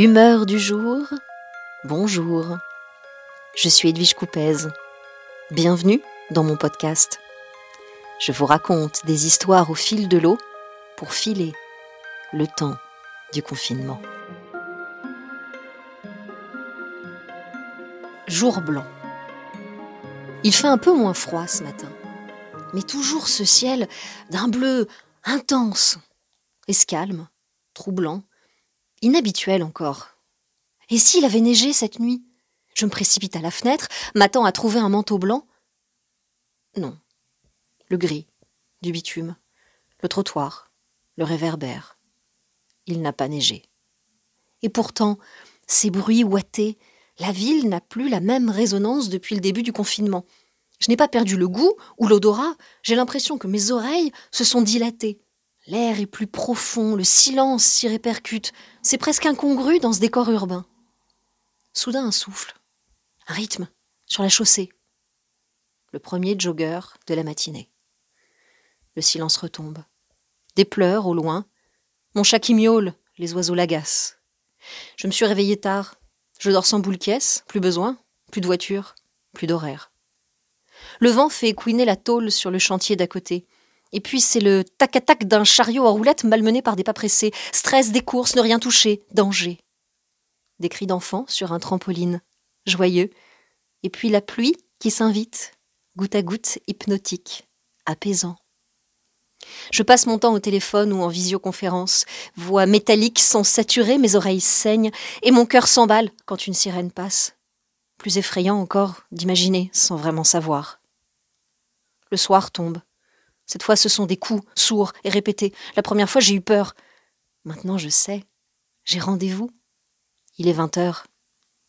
Humeur du jour, bonjour. Je suis Edwige Coupez. Bienvenue dans mon podcast. Je vous raconte des histoires au fil de l'eau pour filer le temps du confinement. Jour blanc. Il fait un peu moins froid ce matin, mais toujours ce ciel d'un bleu intense, escalme, troublant, inhabituel encore. Et s'il avait neigé cette nuit? Je me précipite à la fenêtre, m'attends à trouver un manteau blanc. Non. Le gris, du bitume, le trottoir, le réverbère. Il n'a pas neigé. Et pourtant, ces bruits ouatés, la ville n'a plus la même résonance depuis le début du confinement. Je n'ai pas perdu le goût ou l'odorat, j'ai l'impression que mes oreilles se sont dilatées. L'air est plus profond, le silence s'y répercute. C'est presque incongru dans ce décor urbain. Soudain un souffle, un rythme, sur la chaussée. Le premier jogger de la matinée. Le silence retombe. Des pleurs au loin. Mon chat qui miaule, les oiseaux l'agacent. Je me suis réveillée tard. Je dors sans boule caisse, plus besoin, plus de voiture, plus d'horaire. Le vent fait couiner la tôle sur le chantier d'à côté. Et puis c'est le tac-tac d'un chariot à roulettes malmené par des pas pressés, stress des courses, ne rien toucher, danger. Des cris d'enfants sur un trampoline, joyeux. Et puis la pluie qui s'invite, goutte à goutte, hypnotique, apaisant. Je passe mon temps au téléphone ou en visioconférence, voix métallique sans saturer, mes oreilles saignent, et mon cœur s'emballe quand une sirène passe. Plus effrayant encore d'imaginer sans vraiment savoir. Le soir tombe. Cette fois, ce sont des coups sourds et répétés. La première fois, j'ai eu peur. Maintenant, je sais. J'ai rendez-vous. Il est vingt heures.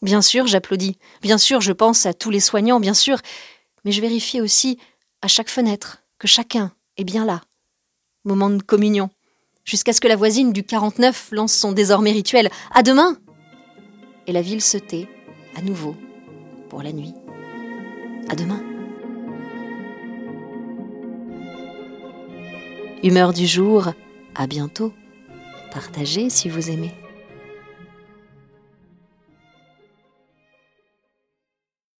Bien sûr, j'applaudis. Bien sûr, je pense à tous les soignants, bien sûr. Mais je vérifie aussi, à chaque fenêtre, que chacun est bien là. Moment de communion. Jusqu'à ce que la voisine du 49 lance son désormais rituel. À demain! Et la ville se tait, à nouveau, pour la nuit. À demain. Humeur du jour, à bientôt. Partagez si vous aimez.